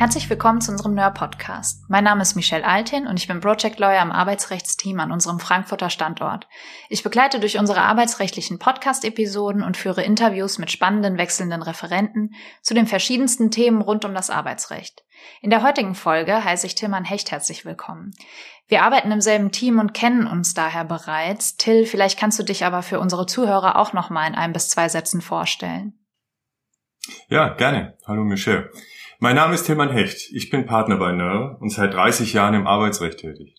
Herzlich willkommen zu unserem NER-Podcast. Mein Name ist Michelle Altin und ich bin Project Lawyer im Arbeitsrechtsteam an unserem Frankfurter Standort. Ich begleite durch unsere arbeitsrechtlichen Podcast-Episoden und führe Interviews mit spannenden wechselnden Referenten zu den verschiedensten Themen rund um das Arbeitsrecht. In der heutigen Folge heiße ich Tillmann Hecht herzlich willkommen. Wir arbeiten im selben Team und kennen uns daher bereits. Till, vielleicht kannst du dich aber für unsere Zuhörer auch noch mal in ein bis zwei Sätzen vorstellen. Ja, gerne. Hallo Michelle. Mein Name ist Tilman Hecht. Ich bin Partner bei NER und seit 30 Jahren im Arbeitsrecht tätig.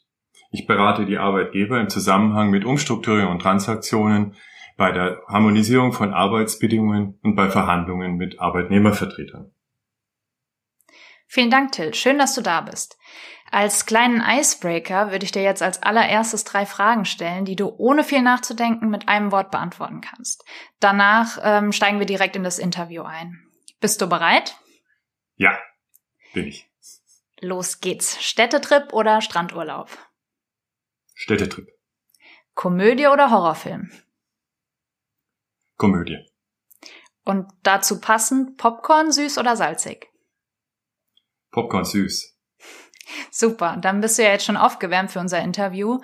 Ich berate die Arbeitgeber im Zusammenhang mit Umstrukturierung und Transaktionen, bei der Harmonisierung von Arbeitsbedingungen und bei Verhandlungen mit Arbeitnehmervertretern. Vielen Dank, Till. Schön, dass du da bist. Als kleinen Icebreaker würde ich dir jetzt als allererstes drei Fragen stellen, die du ohne viel nachzudenken mit einem Wort beantworten kannst. Danach ähm, steigen wir direkt in das Interview ein. Bist du bereit? Ja, bin ich. Los geht's. Städtetrip oder Strandurlaub? Städtetrip. Komödie oder Horrorfilm? Komödie. Und dazu passend Popcorn süß oder salzig? Popcorn süß. Super, dann bist du ja jetzt schon aufgewärmt für unser Interview.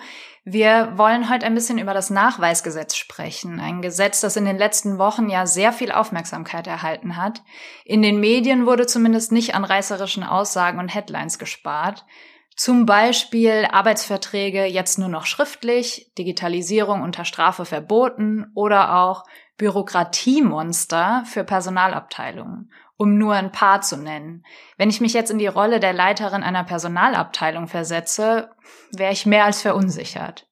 Wir wollen heute ein bisschen über das Nachweisgesetz sprechen. Ein Gesetz, das in den letzten Wochen ja sehr viel Aufmerksamkeit erhalten hat. In den Medien wurde zumindest nicht an reißerischen Aussagen und Headlines gespart. Zum Beispiel Arbeitsverträge jetzt nur noch schriftlich, Digitalisierung unter Strafe verboten oder auch Bürokratiemonster für Personalabteilungen um nur ein paar zu nennen. Wenn ich mich jetzt in die Rolle der Leiterin einer Personalabteilung versetze, wäre ich mehr als verunsichert.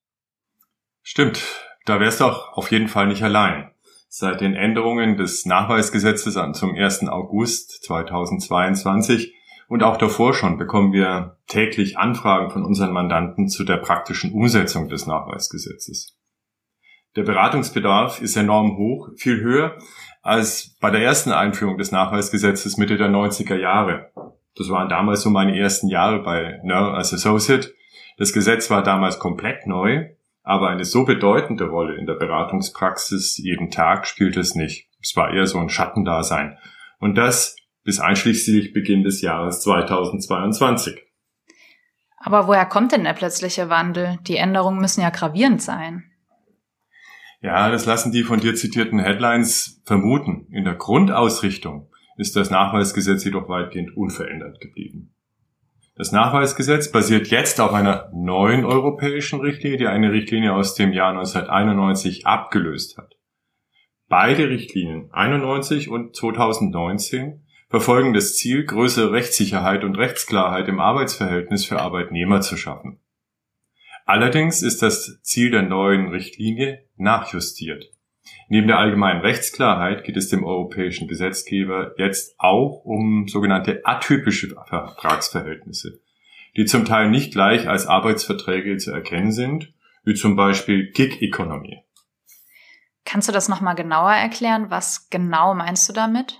Stimmt, da wärst du auch auf jeden Fall nicht allein. Seit den Änderungen des Nachweisgesetzes zum 1. August 2022 und auch davor schon bekommen wir täglich Anfragen von unseren Mandanten zu der praktischen Umsetzung des Nachweisgesetzes. Der Beratungsbedarf ist enorm hoch, viel höher als bei der ersten Einführung des Nachweisgesetzes Mitte der 90er Jahre. Das waren damals so meine ersten Jahre bei NER als Associate. Das Gesetz war damals komplett neu, aber eine so bedeutende Rolle in der Beratungspraxis jeden Tag spielte es nicht. Es war eher so ein Schattendasein. Und das bis einschließlich Beginn des Jahres 2022. Aber woher kommt denn der plötzliche Wandel? Die Änderungen müssen ja gravierend sein. Ja, das lassen die von dir zitierten Headlines vermuten. In der Grundausrichtung ist das Nachweisgesetz jedoch weitgehend unverändert geblieben. Das Nachweisgesetz basiert jetzt auf einer neuen europäischen Richtlinie, die eine Richtlinie aus dem Jahr 1991 abgelöst hat. Beide Richtlinien, 91 und 2019, verfolgen das Ziel, größere Rechtssicherheit und Rechtsklarheit im Arbeitsverhältnis für Arbeitnehmer zu schaffen. Allerdings ist das Ziel der neuen Richtlinie nachjustiert. Neben der allgemeinen Rechtsklarheit geht es dem europäischen Gesetzgeber jetzt auch um sogenannte atypische Vertragsverhältnisse, die zum Teil nicht gleich als Arbeitsverträge zu erkennen sind, wie zum Beispiel Gig Economy. Kannst du das nochmal genauer erklären? Was genau meinst du damit?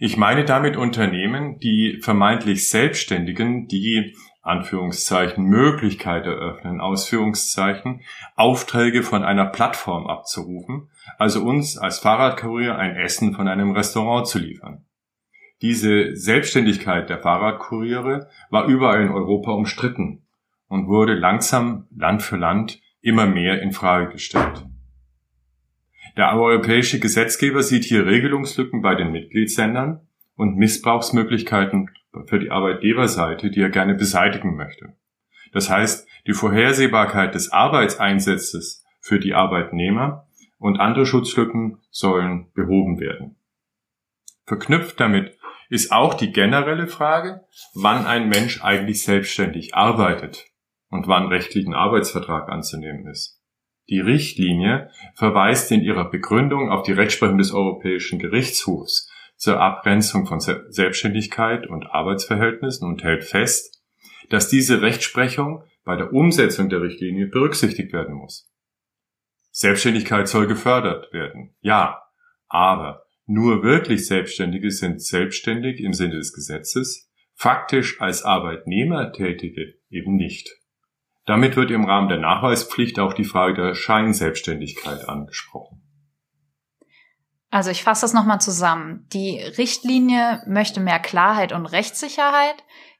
Ich meine damit Unternehmen, die vermeintlich Selbstständigen, die Anführungszeichen Möglichkeit eröffnen, Ausführungszeichen, Aufträge von einer Plattform abzurufen, also uns als Fahrradkurier ein Essen von einem Restaurant zu liefern. Diese Selbstständigkeit der Fahrradkuriere war überall in Europa umstritten und wurde langsam Land für Land immer mehr in Frage gestellt. Der europäische Gesetzgeber sieht hier Regelungslücken bei den Mitgliedsländern und Missbrauchsmöglichkeiten für die Arbeitgeberseite, die er gerne beseitigen möchte. Das heißt, die Vorhersehbarkeit des Arbeitseinsatzes für die Arbeitnehmer und andere Schutzlücken sollen behoben werden. Verknüpft damit ist auch die generelle Frage, wann ein Mensch eigentlich selbstständig arbeitet und wann rechtlichen Arbeitsvertrag anzunehmen ist. Die Richtlinie verweist in ihrer Begründung auf die Rechtsprechung des Europäischen Gerichtshofs zur Abgrenzung von Selbstständigkeit und Arbeitsverhältnissen und hält fest, dass diese Rechtsprechung bei der Umsetzung der Richtlinie berücksichtigt werden muss. Selbstständigkeit soll gefördert werden, ja, aber nur wirklich Selbstständige sind selbstständig im Sinne des Gesetzes, faktisch als Arbeitnehmer tätige eben nicht. Damit wird im Rahmen der Nachweispflicht auch die Frage der Scheinselbstständigkeit angesprochen. Also ich fasse das nochmal zusammen. Die Richtlinie möchte mehr Klarheit und Rechtssicherheit.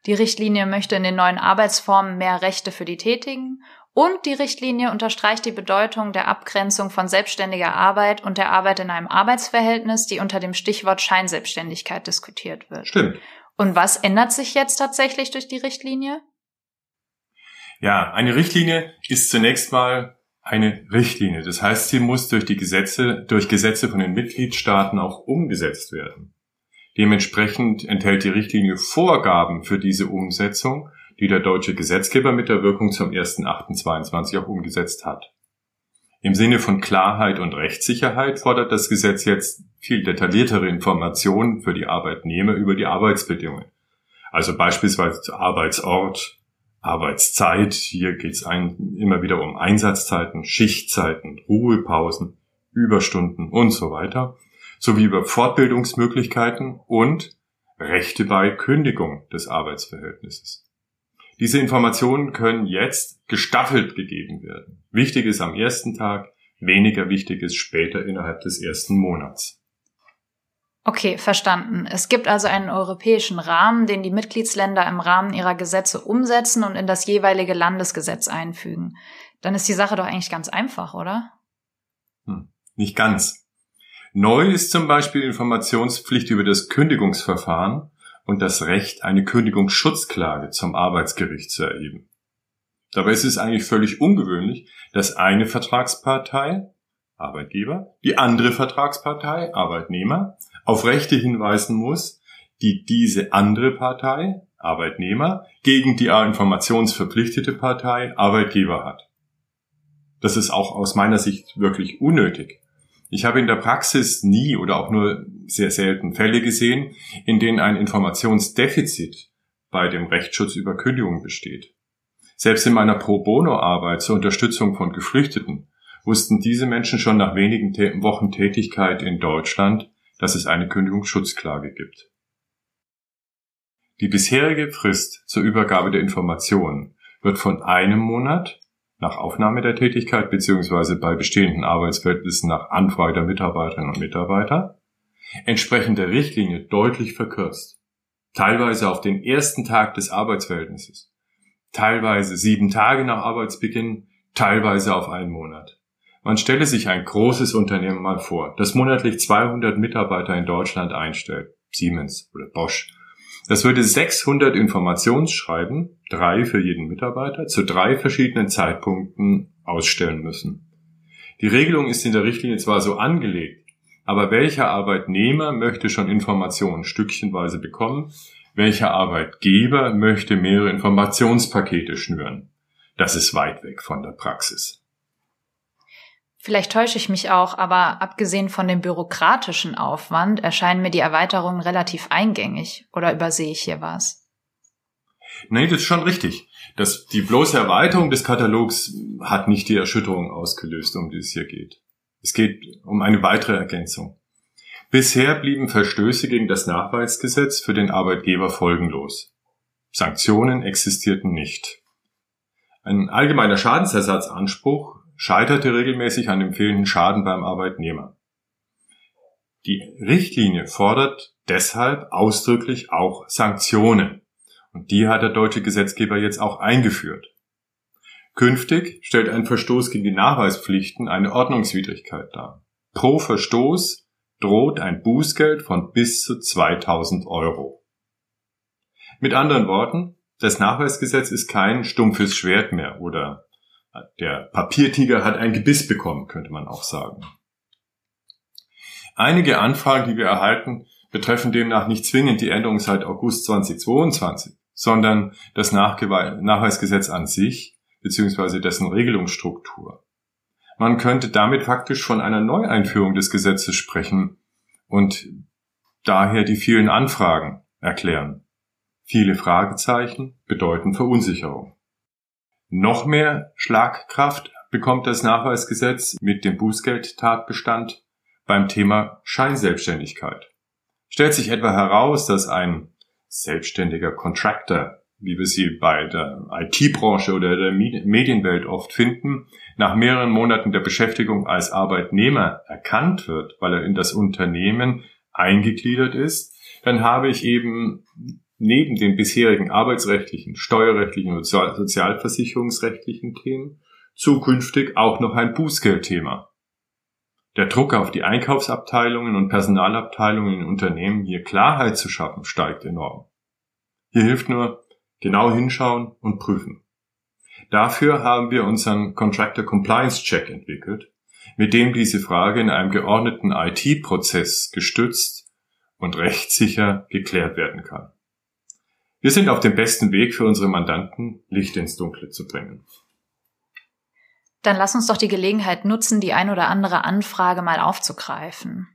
Die Richtlinie möchte in den neuen Arbeitsformen mehr Rechte für die Tätigen. Und die Richtlinie unterstreicht die Bedeutung der Abgrenzung von selbstständiger Arbeit und der Arbeit in einem Arbeitsverhältnis, die unter dem Stichwort Scheinselbstständigkeit diskutiert wird. Stimmt. Und was ändert sich jetzt tatsächlich durch die Richtlinie? Ja, eine Richtlinie ist zunächst mal eine Richtlinie. Das heißt, sie muss durch die Gesetze, durch Gesetze von den Mitgliedstaaten auch umgesetzt werden. Dementsprechend enthält die Richtlinie Vorgaben für diese Umsetzung, die der deutsche Gesetzgeber mit der Wirkung zum 1.8.22 auch umgesetzt hat. Im Sinne von Klarheit und Rechtssicherheit fordert das Gesetz jetzt viel detailliertere Informationen für die Arbeitnehmer über die Arbeitsbedingungen. Also beispielsweise Arbeitsort, Arbeitszeit. Hier geht es immer wieder um Einsatzzeiten, Schichtzeiten, Ruhepausen, Überstunden und so weiter, sowie über Fortbildungsmöglichkeiten und Rechte bei Kündigung des Arbeitsverhältnisses. Diese Informationen können jetzt gestaffelt gegeben werden. Wichtig ist am ersten Tag, weniger wichtig ist später innerhalb des ersten Monats. Okay, verstanden. Es gibt also einen europäischen Rahmen, den die Mitgliedsländer im Rahmen ihrer Gesetze umsetzen und in das jeweilige Landesgesetz einfügen. Dann ist die Sache doch eigentlich ganz einfach, oder? Hm, nicht ganz. Neu ist zum Beispiel Informationspflicht über das Kündigungsverfahren und das Recht, eine Kündigungsschutzklage zum Arbeitsgericht zu erheben. Dabei ist es eigentlich völlig ungewöhnlich, dass eine Vertragspartei, Arbeitgeber, die andere Vertragspartei, Arbeitnehmer, auf Rechte hinweisen muss, die diese andere Partei, Arbeitnehmer, gegen die informationsverpflichtete Partei, Arbeitgeber hat. Das ist auch aus meiner Sicht wirklich unnötig. Ich habe in der Praxis nie oder auch nur sehr selten Fälle gesehen, in denen ein Informationsdefizit bei dem Rechtsschutz über Kündigungen besteht. Selbst in meiner Pro Bono-Arbeit zur Unterstützung von Geflüchteten wussten diese Menschen schon nach wenigen Wochen Tätigkeit in Deutschland, dass es eine Kündigungsschutzklage gibt. Die bisherige Frist zur Übergabe der Informationen wird von einem Monat nach Aufnahme der Tätigkeit bzw. bei bestehenden Arbeitsverhältnissen nach Anfrage der Mitarbeiterinnen und Mitarbeiter entsprechend der Richtlinie deutlich verkürzt. Teilweise auf den ersten Tag des Arbeitsverhältnisses, teilweise sieben Tage nach Arbeitsbeginn, teilweise auf einen Monat. Man stelle sich ein großes Unternehmen mal vor, das monatlich 200 Mitarbeiter in Deutschland einstellt, Siemens oder Bosch. Das würde 600 Informationsschreiben, drei für jeden Mitarbeiter, zu drei verschiedenen Zeitpunkten ausstellen müssen. Die Regelung ist in der Richtlinie zwar so angelegt, aber welcher Arbeitnehmer möchte schon Informationen stückchenweise bekommen? Welcher Arbeitgeber möchte mehrere Informationspakete schnüren? Das ist weit weg von der Praxis. Vielleicht täusche ich mich auch, aber abgesehen von dem bürokratischen Aufwand erscheinen mir die Erweiterungen relativ eingängig. Oder übersehe ich hier was? Nee, das ist schon richtig. Das, die bloße Erweiterung des Katalogs hat nicht die Erschütterung ausgelöst, um die es hier geht. Es geht um eine weitere Ergänzung. Bisher blieben Verstöße gegen das Nachweisgesetz für den Arbeitgeber folgenlos. Sanktionen existierten nicht. Ein allgemeiner Schadensersatzanspruch scheiterte regelmäßig an dem fehlenden Schaden beim Arbeitnehmer. Die Richtlinie fordert deshalb ausdrücklich auch Sanktionen. Und die hat der deutsche Gesetzgeber jetzt auch eingeführt. Künftig stellt ein Verstoß gegen die Nachweispflichten eine Ordnungswidrigkeit dar. Pro Verstoß droht ein Bußgeld von bis zu 2000 Euro. Mit anderen Worten, das Nachweisgesetz ist kein stumpfes Schwert mehr oder der Papiertiger hat ein Gebiss bekommen, könnte man auch sagen. Einige Anfragen, die wir erhalten, betreffen demnach nicht zwingend die Änderung seit August 2022, sondern das Nachweisgesetz an sich bzw. dessen Regelungsstruktur. Man könnte damit faktisch von einer Neueinführung des Gesetzes sprechen und daher die vielen Anfragen erklären. Viele Fragezeichen bedeuten Verunsicherung. Noch mehr Schlagkraft bekommt das Nachweisgesetz mit dem Bußgeldtatbestand beim Thema Scheinselbstständigkeit. Stellt sich etwa heraus, dass ein selbstständiger Contractor, wie wir sie bei der IT-Branche oder der Medienwelt oft finden, nach mehreren Monaten der Beschäftigung als Arbeitnehmer erkannt wird, weil er in das Unternehmen eingegliedert ist, dann habe ich eben neben den bisherigen arbeitsrechtlichen, steuerrechtlichen und sozialversicherungsrechtlichen Themen zukünftig auch noch ein Bußgeldthema. Der Druck auf die Einkaufsabteilungen und Personalabteilungen in Unternehmen, hier Klarheit zu schaffen, steigt enorm. Hier hilft nur genau hinschauen und prüfen. Dafür haben wir unseren Contractor Compliance Check entwickelt, mit dem diese Frage in einem geordneten IT-Prozess gestützt und rechtssicher geklärt werden kann. Wir sind auf dem besten Weg für unsere Mandanten, Licht ins Dunkle zu bringen. Dann lass uns doch die Gelegenheit nutzen, die ein oder andere Anfrage mal aufzugreifen.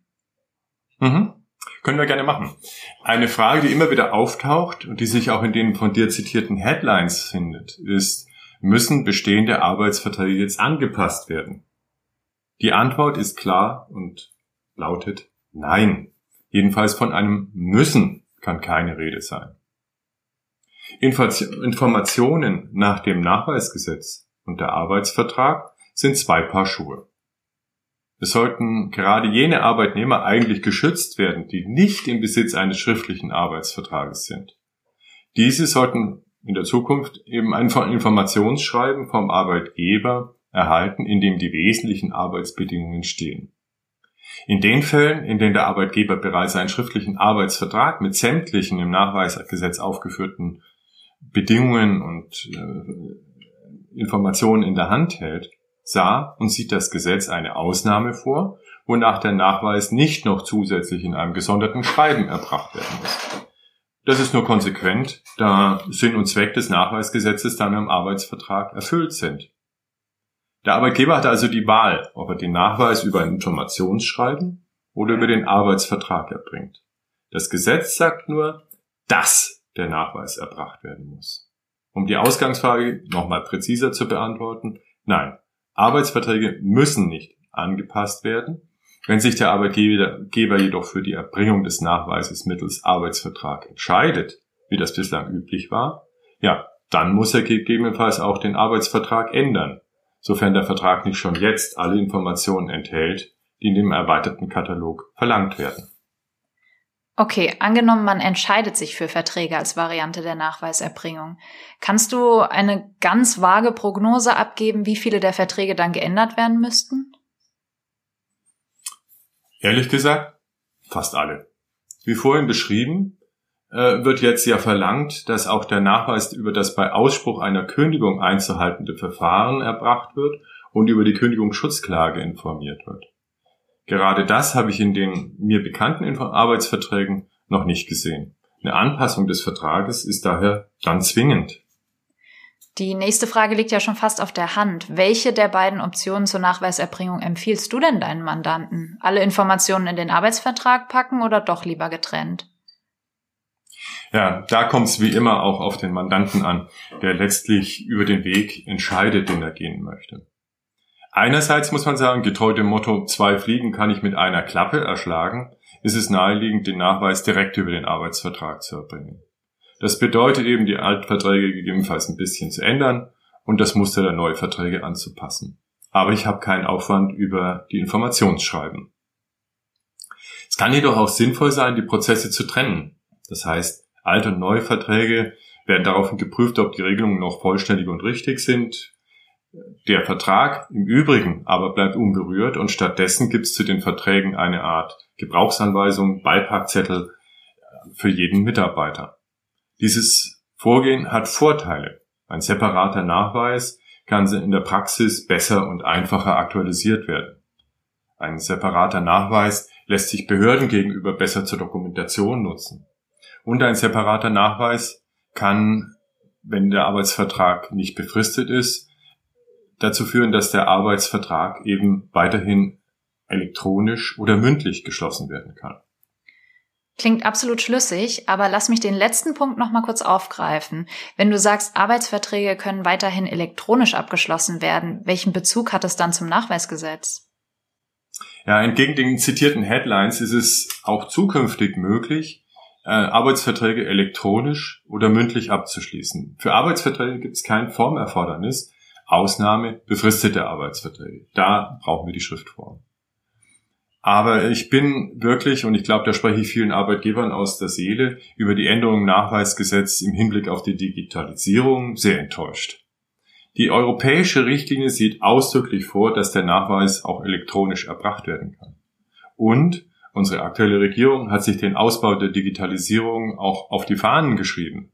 Mhm. Können wir gerne machen. Eine Frage, die immer wieder auftaucht und die sich auch in den von dir zitierten Headlines findet, ist, müssen bestehende Arbeitsverträge jetzt angepasst werden? Die Antwort ist klar und lautet Nein. Jedenfalls von einem müssen kann keine Rede sein. Informationen nach dem Nachweisgesetz und der Arbeitsvertrag sind zwei Paar Schuhe. Es sollten gerade jene Arbeitnehmer eigentlich geschützt werden, die nicht im Besitz eines schriftlichen Arbeitsvertrages sind. Diese sollten in der Zukunft eben ein Informationsschreiben vom Arbeitgeber erhalten, in dem die wesentlichen Arbeitsbedingungen stehen. In den Fällen, in denen der Arbeitgeber bereits einen schriftlichen Arbeitsvertrag mit sämtlichen im Nachweisgesetz aufgeführten Bedingungen und äh, Informationen in der Hand hält, sah und sieht das Gesetz eine Ausnahme vor, wonach der Nachweis nicht noch zusätzlich in einem gesonderten Schreiben erbracht werden muss. Das ist nur konsequent, da Sinn und Zweck des Nachweisgesetzes dann im Arbeitsvertrag erfüllt sind. Der Arbeitgeber hat also die Wahl, ob er den Nachweis über ein Informationsschreiben oder über den Arbeitsvertrag erbringt. Das Gesetz sagt nur, dass der Nachweis erbracht werden muss. Um die Ausgangsfrage nochmal präziser zu beantworten, nein, Arbeitsverträge müssen nicht angepasst werden. Wenn sich der Arbeitgeber jedoch für die Erbringung des Nachweises mittels Arbeitsvertrag entscheidet, wie das bislang üblich war, ja, dann muss er gegebenenfalls auch den Arbeitsvertrag ändern, sofern der Vertrag nicht schon jetzt alle Informationen enthält, die in dem erweiterten Katalog verlangt werden. Okay, angenommen, man entscheidet sich für Verträge als Variante der Nachweiserbringung. Kannst du eine ganz vage Prognose abgeben, wie viele der Verträge dann geändert werden müssten? Ehrlich gesagt, fast alle. Wie vorhin beschrieben, äh, wird jetzt ja verlangt, dass auch der Nachweis über das bei Ausspruch einer Kündigung einzuhaltende Verfahren erbracht wird und über die Kündigungsschutzklage informiert wird. Gerade das habe ich in den mir bekannten Arbeitsverträgen noch nicht gesehen. Eine Anpassung des Vertrages ist daher dann zwingend. Die nächste Frage liegt ja schon fast auf der Hand. Welche der beiden Optionen zur Nachweiserbringung empfiehlst du denn deinen Mandanten? Alle Informationen in den Arbeitsvertrag packen oder doch lieber getrennt? Ja, da kommt es wie immer auch auf den Mandanten an, der letztlich über den Weg entscheidet, den er gehen möchte. Einerseits muss man sagen, getreu dem Motto, zwei Fliegen kann ich mit einer Klappe erschlagen, ist es naheliegend, den Nachweis direkt über den Arbeitsvertrag zu erbringen. Das bedeutet eben, die Altverträge gegebenenfalls ein bisschen zu ändern und das Muster der Neuverträge anzupassen. Aber ich habe keinen Aufwand über die Informationsschreiben. Es kann jedoch auch sinnvoll sein, die Prozesse zu trennen. Das heißt, Alt- und Neuverträge werden daraufhin geprüft, ob die Regelungen noch vollständig und richtig sind, der Vertrag im Übrigen aber bleibt unberührt und stattdessen gibt es zu den Verträgen eine Art Gebrauchsanweisung, Beipackzettel äh, für jeden Mitarbeiter. Dieses Vorgehen hat Vorteile. Ein separater Nachweis kann in der Praxis besser und einfacher aktualisiert werden. Ein separater Nachweis lässt sich Behörden gegenüber besser zur Dokumentation nutzen. Und ein separater Nachweis kann, wenn der Arbeitsvertrag nicht befristet ist, dazu führen, dass der Arbeitsvertrag eben weiterhin elektronisch oder mündlich geschlossen werden kann. Klingt absolut schlüssig, aber lass mich den letzten Punkt noch mal kurz aufgreifen. Wenn du sagst, Arbeitsverträge können weiterhin elektronisch abgeschlossen werden, welchen Bezug hat es dann zum Nachweisgesetz? Ja, entgegen den zitierten Headlines ist es auch zukünftig möglich, äh, Arbeitsverträge elektronisch oder mündlich abzuschließen. Für Arbeitsverträge gibt es kein Formerfordernis. Ausnahme befristete Arbeitsverträge. Da brauchen wir die Schriftform. Aber ich bin wirklich, und ich glaube, da spreche ich vielen Arbeitgebern aus der Seele, über die Änderung im Nachweisgesetz im Hinblick auf die Digitalisierung sehr enttäuscht. Die europäische Richtlinie sieht ausdrücklich vor, dass der Nachweis auch elektronisch erbracht werden kann. Und unsere aktuelle Regierung hat sich den Ausbau der Digitalisierung auch auf die Fahnen geschrieben.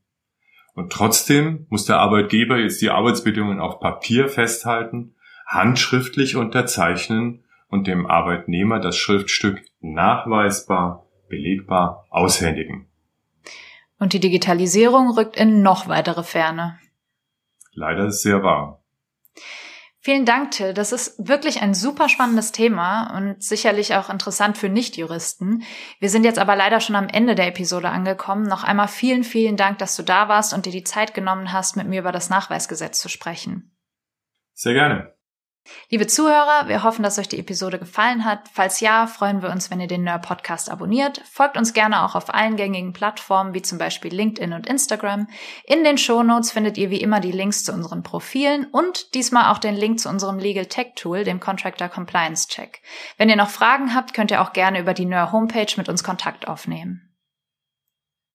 Und trotzdem muss der Arbeitgeber jetzt die Arbeitsbedingungen auf Papier festhalten, handschriftlich unterzeichnen und dem Arbeitnehmer das Schriftstück nachweisbar, belegbar aushändigen. Und die Digitalisierung rückt in noch weitere Ferne. Leider ist sehr wahr. Vielen Dank, Till. Das ist wirklich ein super spannendes Thema und sicherlich auch interessant für Nichtjuristen. Wir sind jetzt aber leider schon am Ende der Episode angekommen. Noch einmal vielen, vielen Dank, dass du da warst und dir die Zeit genommen hast, mit mir über das Nachweisgesetz zu sprechen. Sehr gerne. Liebe Zuhörer, wir hoffen, dass euch die Episode gefallen hat. Falls ja, freuen wir uns, wenn ihr den Nerd Podcast abonniert. Folgt uns gerne auch auf allen gängigen Plattformen, wie zum Beispiel LinkedIn und Instagram. In den Show Notes findet ihr wie immer die Links zu unseren Profilen und diesmal auch den Link zu unserem Legal Tech Tool, dem Contractor Compliance Check. Wenn ihr noch Fragen habt, könnt ihr auch gerne über die Nerd Homepage mit uns Kontakt aufnehmen.